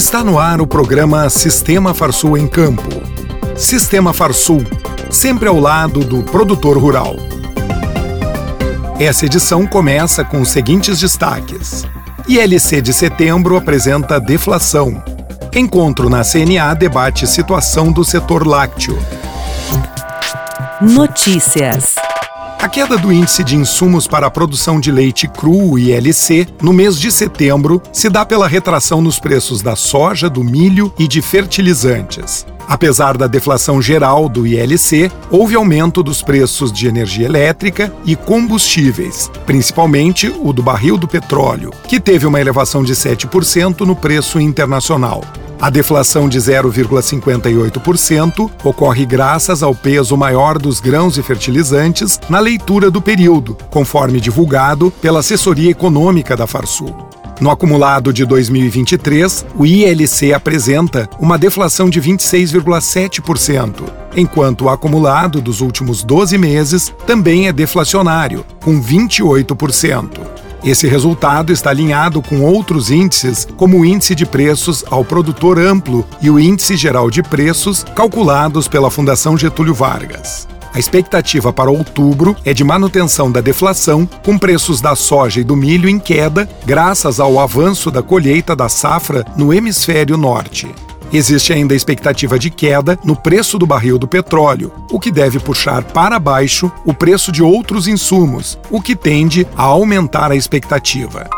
Está no ar o programa Sistema Farsul em Campo. Sistema Farsul, sempre ao lado do produtor rural. Essa edição começa com os seguintes destaques. ILC de setembro apresenta deflação. Encontro na CNA debate situação do setor lácteo. Notícias. A queda do índice de insumos para a produção de leite cru ILC no mês de setembro se dá pela retração nos preços da soja, do milho e de fertilizantes. Apesar da deflação geral do ILC, houve aumento dos preços de energia elétrica e combustíveis, principalmente o do barril do petróleo, que teve uma elevação de 7% no preço internacional. A deflação de 0,58% ocorre graças ao peso maior dos grãos e fertilizantes na leitura do período, conforme divulgado pela assessoria econômica da Farsul. No acumulado de 2023, o ILC apresenta uma deflação de 26,7%, enquanto o acumulado dos últimos 12 meses também é deflacionário, com 28%. Esse resultado está alinhado com outros índices, como o índice de preços ao produtor amplo e o índice geral de preços, calculados pela Fundação Getúlio Vargas. A expectativa para outubro é de manutenção da deflação, com preços da soja e do milho em queda, graças ao avanço da colheita da safra no hemisfério norte. Existe ainda a expectativa de queda no preço do barril do petróleo, o que deve puxar para baixo o preço de outros insumos, o que tende a aumentar a expectativa.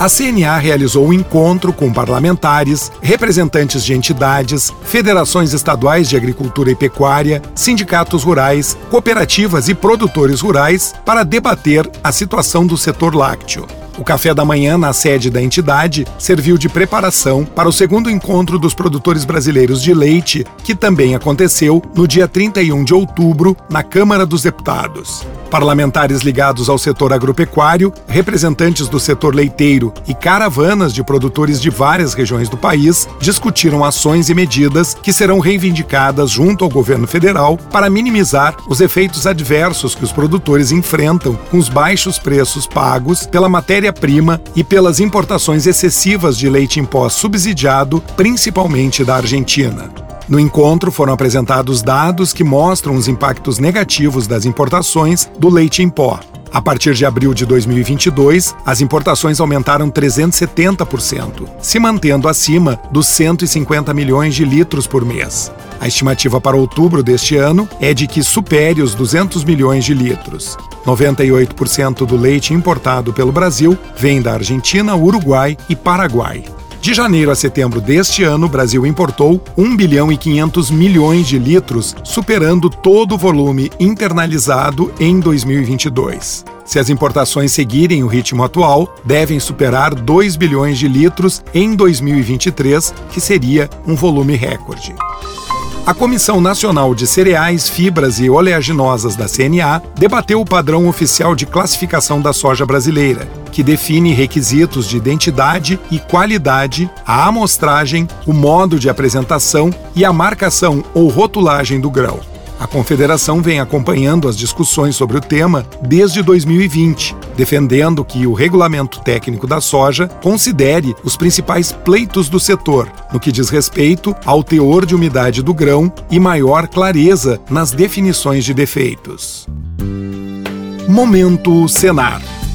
A CNA realizou um encontro com parlamentares, representantes de entidades, federações estaduais de agricultura e pecuária, sindicatos rurais, cooperativas e produtores rurais para debater a situação do setor lácteo. O café da manhã na sede da entidade serviu de preparação para o segundo encontro dos produtores brasileiros de leite, que também aconteceu no dia 31 de outubro na Câmara dos Deputados. Parlamentares ligados ao setor agropecuário, representantes do setor leiteiro e caravanas de produtores de várias regiões do país discutiram ações e medidas que serão reivindicadas junto ao governo federal para minimizar os efeitos adversos que os produtores enfrentam com os baixos preços pagos pela matéria-prima e pelas importações excessivas de leite em pó subsidiado, principalmente da Argentina. No encontro foram apresentados dados que mostram os impactos negativos das importações do leite em pó. A partir de abril de 2022, as importações aumentaram 370%, se mantendo acima dos 150 milhões de litros por mês. A estimativa para outubro deste ano é de que supere os 200 milhões de litros. 98% do leite importado pelo Brasil vem da Argentina, Uruguai e Paraguai. De janeiro a setembro deste ano, o Brasil importou 1 bilhão e 500 milhões de litros, superando todo o volume internalizado em 2022. Se as importações seguirem o ritmo atual, devem superar 2 bilhões de litros em 2023, que seria um volume recorde. A Comissão Nacional de Cereais, Fibras e Oleaginosas da CNA debateu o padrão oficial de classificação da soja brasileira, que define requisitos de identidade e qualidade, a amostragem, o modo de apresentação e a marcação ou rotulagem do grão. A Confederação vem acompanhando as discussões sobre o tema desde 2020, defendendo que o regulamento técnico da soja considere os principais pleitos do setor, no que diz respeito ao teor de umidade do grão e maior clareza nas definições de defeitos. Momento Senar.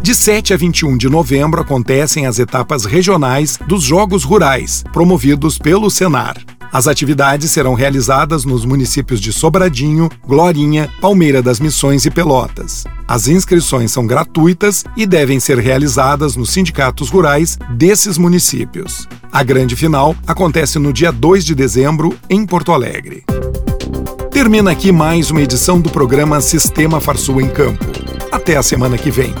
de 7 a 21 de novembro acontecem as etapas regionais dos Jogos Rurais, promovidos pelo Senar. As atividades serão realizadas nos municípios de Sobradinho, Glorinha, Palmeira das Missões e Pelotas. As inscrições são gratuitas e devem ser realizadas nos sindicatos rurais desses municípios. A grande final acontece no dia 2 de dezembro, em Porto Alegre. Termina aqui mais uma edição do programa Sistema Farsul em Campo. Até a semana que vem.